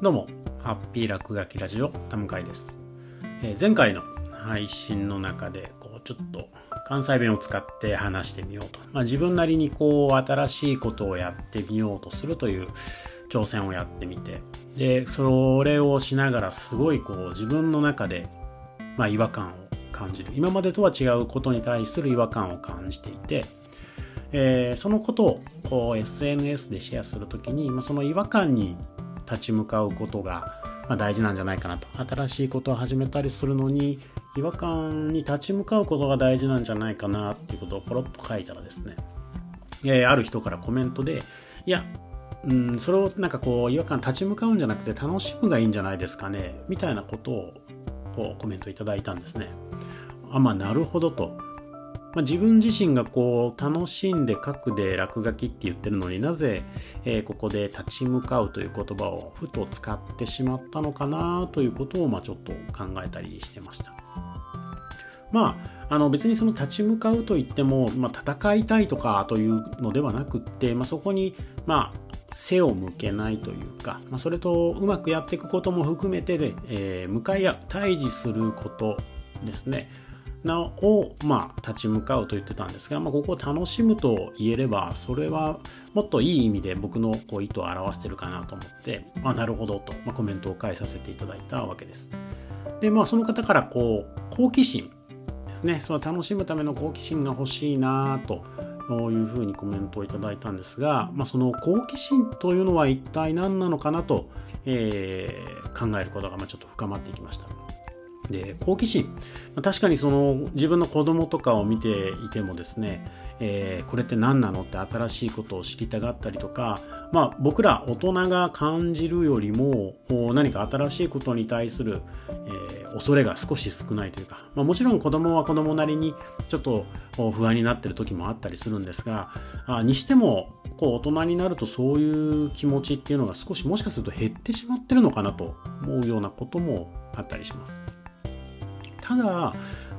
どうも、ハッピー落書きラジオ、田向です、えー、前回の配信の中で、こう、ちょっと関西弁を使って話してみようと。まあ、自分なりにこう、新しいことをやってみようとするという挑戦をやってみて、で、それをしながらすごいこう、自分の中で、まあ、違和感を感じる。今までとは違うことに対する違和感を感じていて、えー、そのことをこう SNS でシェアするときに、まあ、その違和感に立ち向かうことが、ま、大事なんじゃないかなと。新しいことを始めたりするのに違和感に立ち向かうことが大事なんじゃないかなっていうことをポロッと書いたらですね、え、ある人からコメントでいやうんそれをなんかこう違和感立ち向かうんじゃなくて楽しむがいいんじゃないですかねみたいなことをこうコメントいただいたんですね。あまあなるほどと。まあ、自分自身がこう楽しんで書くで落書きって言ってるのになぜ、えー、ここで立ち向かうという言葉をふと使ってしまったのかなということをまあちょっと考えたりしてました。まあ、あの別にその立ち向かうといっても、まあ、戦いたいとかというのではなくって、まあ、そこに、まあ、背を向けないというか、まあ、それとうまくやっていくことも含めてで、えー、向かい合う対峙することですね。なを、まあ、立ち向かうと言ってたんですが、まあ、ここを楽しむと言えれば、それはもっといい意味で僕のこう意図を表してるかなと思って、あ、なるほどと、まあ、コメントを返させていただいたわけです。で、まあ、その方からこう、好奇心ですね、その楽しむための好奇心が欲しいなというふうにコメントをいただいたんですが、まあ、その好奇心というのは一体何なのかなと、えー、考えることがまあちょっと深まっていきました。で好奇心確かにその自分の子供とかを見ていてもですね、えー、これって何なのって新しいことを知りたがったりとか、まあ、僕ら大人が感じるよりも何か新しいことに対する、えー、恐れが少し少ないというか、まあ、もちろん子供は子供なりにちょっと不安になってる時もあったりするんですがあにしてもこう大人になるとそういう気持ちっていうのが少しもしかすると減ってしまってるのかなと思うようなこともあったりします。ただ、ま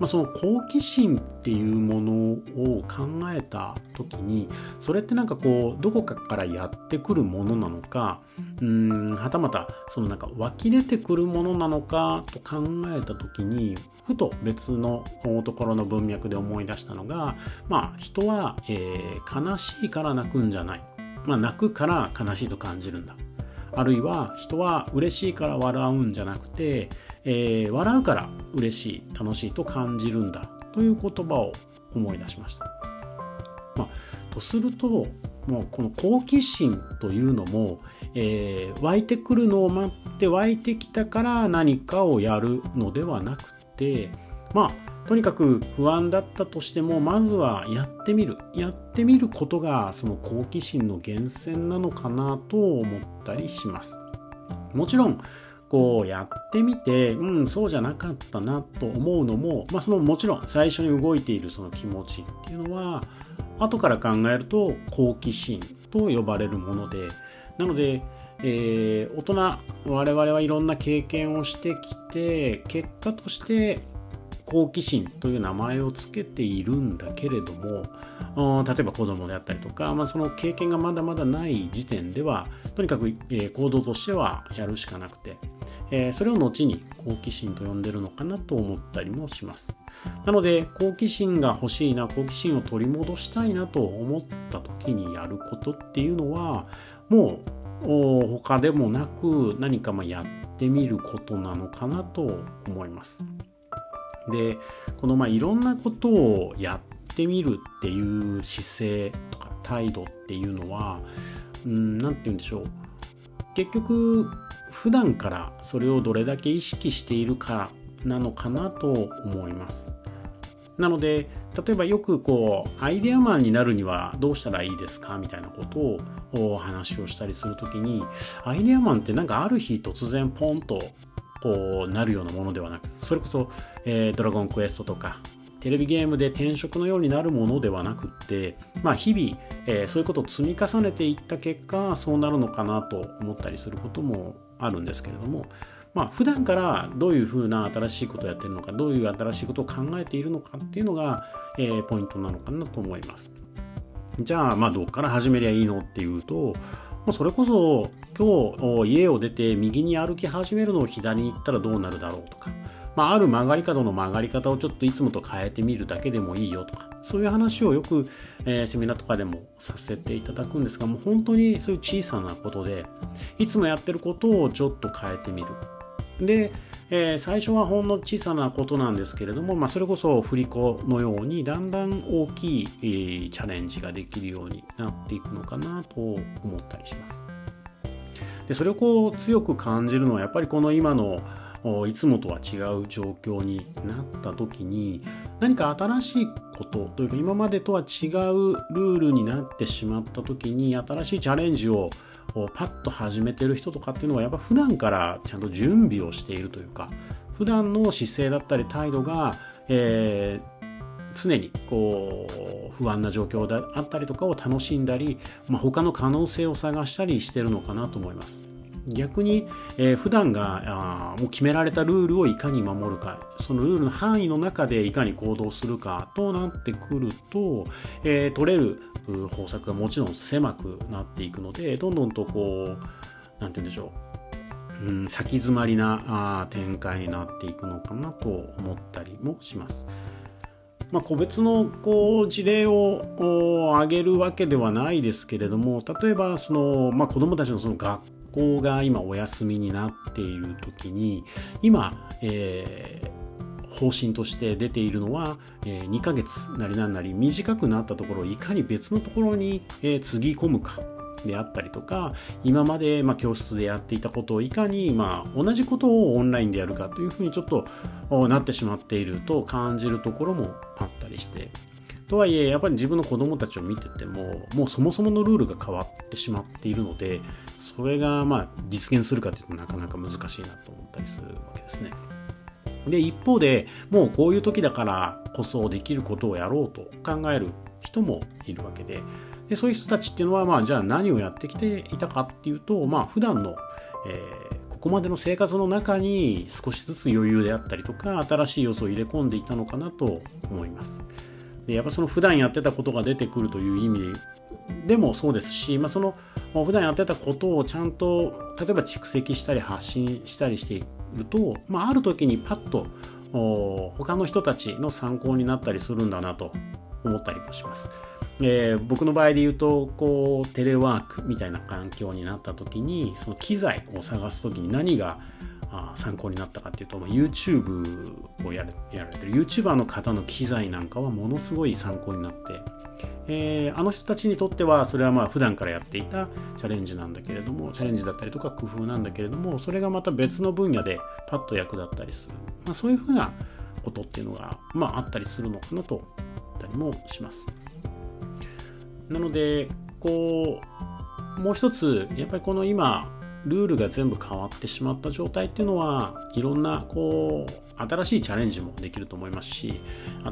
あ、その好奇心っていうものを考えた時にそれってなんかこうどこかからやってくるものなのかうんはたまたそのなんか湧き出てくるものなのかと考えた時にふと別のところの文脈で思い出したのがまあ人は、えー、悲しいから泣くんじゃない、まあ、泣くから悲しいと感じるんだ。あるいは人は嬉しいから笑うんじゃなくて、えー、笑うから嬉しい楽しいと感じるんだという言葉を思い出しました。まあ、とするともうこの好奇心というのも、えー、湧いてくるのを待って湧いてきたから何かをやるのではなくてまあとにかく不安だったとしてもまずはやってみる。やってみることがその好奇心の源泉なのかなと思ったりします。もちろんこうやってみてうんそうじゃなかったなと思うのも、まあ、そのもちろん最初に動いているその気持ちっていうのは後から考えると好奇心と呼ばれるものでなのでえー、大人我々はいろんな経験をしてきて結果として好奇心という名前をつけているんだけれども例えば子供であったりとか、まあ、その経験がまだまだない時点ではとにかく、行動としてはやるしかなくて、それを後に好奇心と呼んでるのかなと思ったりもしますなので好奇心が欲しいな好奇心を取り戻したいなと思った時にやることっていうのはもう他でもなく何かまやってみることなのかなと思います。でこのまあいろんなことをやってみるっていう姿勢とか態度っていうのは何て言うんでしょう。結局普段からそれをどれだけ意識しているかなのかなと思います。なので例えばよくこうアイデアマンになるにはどうしたらいいですかみたいなことをお話をしたりする時にアイデアマンってなんかある日突然ポンとこうなるようなものではなくそれこそ、えー、ドラゴンクエストとかテレビゲームで転職のようになるものではなくって、まあ、日々、えー、そういうことを積み重ねていった結果そうなるのかなと思ったりすることもあるんですけれども、まあ、普段からどういうふうな新しいことをやってるのかどういう新しいことを考えているのかっていうのが、えー、ポイントなのかなと思います。じゃあ、まあ、どっから始めりゃいいのっていうともうそれこそ今日家を出て右に歩き始めるのを左に行ったらどうなるだろうとか、まあ、ある曲がり角の曲がり方をちょっといつもと変えてみるだけでもいいよとかそういう話をよく、えー、セミナーとかでもさせていただくんですがもう本当にそういう小さなことでいつもやってることをちょっと変えてみる。で、えー、最初はほんの小さなことなんですけれども、まあ、それこそ振り子のようにだんだん大きい、えー、チャレンジができるようになっていくのかなと思ったりします。でそれをこう強く感じるのはやっぱりこの今のいつもとは違う状況になった時に何か新しいことというか今までとは違うルールになってしまった時に新しいチャレンジをパッと始めてる人とかっていうのはやっぱ普段からちゃんと準備をしているというか普段の姿勢だったり態度が、えー、常にこう不安な状況であったりとかを楽しんだり、まあ、他の可能性を探したりしてるのかなと思います。逆に、えー、普段があもう決められたルールをいかに守るかそのルールの範囲の中でいかに行動するかとなってくると、えー、取れる方策がもちろん狭くなっていくのでどんどんとこう何て言うんでしょう、うん、先詰まりなあ展開になっていくのかなと思ったりもします。まあ、個別のこう事例を挙げるわけではないですけれども例えばその、まあ、子どもたちのその学校が今お休みになっている時に今、えー方針として出ているのは、えー、2ヶ月なりなんなり短くなったところをいかに別のところに、えー、つぎ込むかであったりとか今まで、教室でやっていたことをいかに、同じことをオンラインでやるかというふうにちょっとなってしまっていると感じるところもあったりして。とはいえやっぱり自分の子供たちを見ててももうそもそものルールが変わってしまっているのでそれがまあ実現するかというとなかなか難しいなと思ったりするわけですね。で、一方で、もうこういう時だからこそできることをやろうと考える人もいるわけで、でそういう人たちっていうのは、まあ、じゃあ何をやってきていたかっていうと、まあ、普段の、えー、ここまでの生活の中に少しずつ余裕であったりとか、新しい要素を入れ込んでいたのかなと思います。でやっぱその普段やってたことが出てくるという意味でもそうですし、まあ、その普段やってたことをちゃんと例えば蓄積したり発信したりしていると、まあ、ある時にパッと他の人たちの参考になったりするんだなと思ったりもします。えー、僕の場合で言うとこうテレワークみたいな環境になった時にその機材を探す時に何が参考になったかっていうと、YouTube をややられてる YouTuber の方の機材なんかはものすごい参考になってえー、あの人たちにとってはそれはまあ普段からやっていたチャレンジなんだけれどもチャレンジだったりとか工夫なんだけれどもそれがまた別の分野でパッと役立ったりする、まあ、そういうふうなことっていうのが、まあ、あったりするのかなと思ったりもします。なのでこうもう一つやっぱりこの今ルールが全部変わってしまった状態っていうのはいろんなこう新しいチャレンジもできると思いますし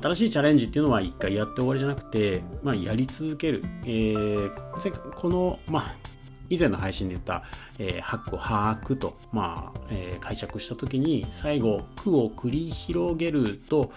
新しいチャレンジっていうのは一回やって終わりじゃなくて、まあ、やり続ける、えー、この、まあ、以前の配信で言った、えー、ハックを把握と、まあえー、解釈した時に最後句を繰り広げると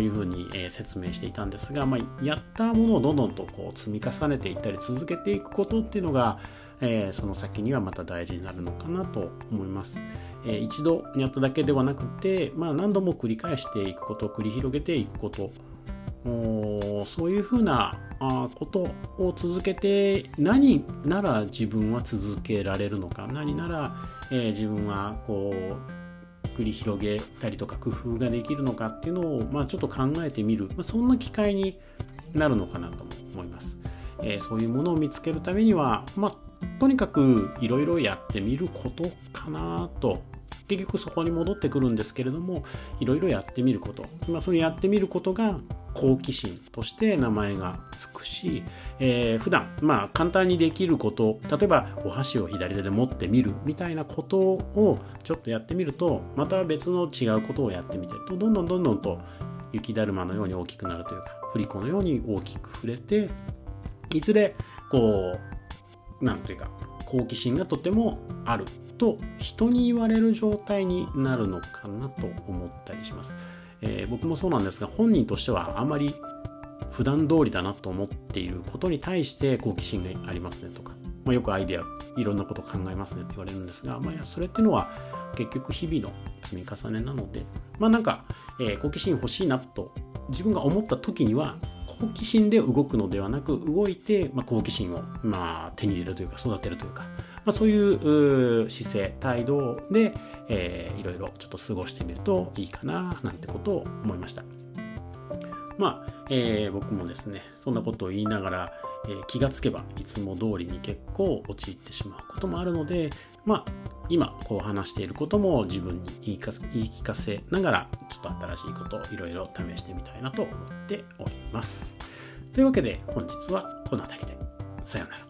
いうふうに、えー、説明していたんですが、まあ、やったものをどんどんとこう積み重ねていったり続けていくことっていうのが、えー、その先にはまた大事になるのかなと思います。えー、一度やっただけではなくて、まあ、何度も繰り返していくこと繰り広げていくこと。そういうふうなことを続けて何なら自分は続けられるのか。何なら、えー、自分はこう繰り広げたりとか工夫ができるのかっていうのを、まあ、ちょっと考えてみる、まあ、そんな機会になるのかなと思います。えー、そういうものを見つけるためには、まあ、とにかくいろいろやってみることかなと結局そこに戻ってくるんですけれどもいろいろやってみること、まあ、そのやってみることが好奇心として名前がつくし、えー、普段まあ簡単にできること例えばお箸を左手で持ってみるみたいなことをちょっとやってみるとまた別の違うことをやってみてるとどんどんどんどんと雪だるまのように大きくなるというか振り子のように大きく触れていずれこうなんというか好奇心がとてもある。と人に言われる状態になるのかなと思ったりします、えー、僕もそうなんですが本人としてはあまり普段通りだなと思っていることに対して好奇心がありますねとかまあ、よくアイデアいろんなこと考えますねって言われるんですが、まあ、それっていうのは結局日々の積み重ねなのでまあなんか、えー、好奇心欲しいなと自分が思った時には好奇心で動くのではなく動いて、まあ、好奇心を、まあ、手に入れるというか育てるというか、まあ、そういう姿勢態度で、えー、いろいろちょっと過ごしてみるといいかななんてことを思いました。まあ、えー、僕もですねそんなことを言いながら、え、気がつけばいつも通りに結構陥ってしまうこともあるのでまあ今こう話していることも自分に言い聞かせながらちょっと新しいことをいろいろ試してみたいなと思っております。というわけで本日はこの辺りで。さようなら。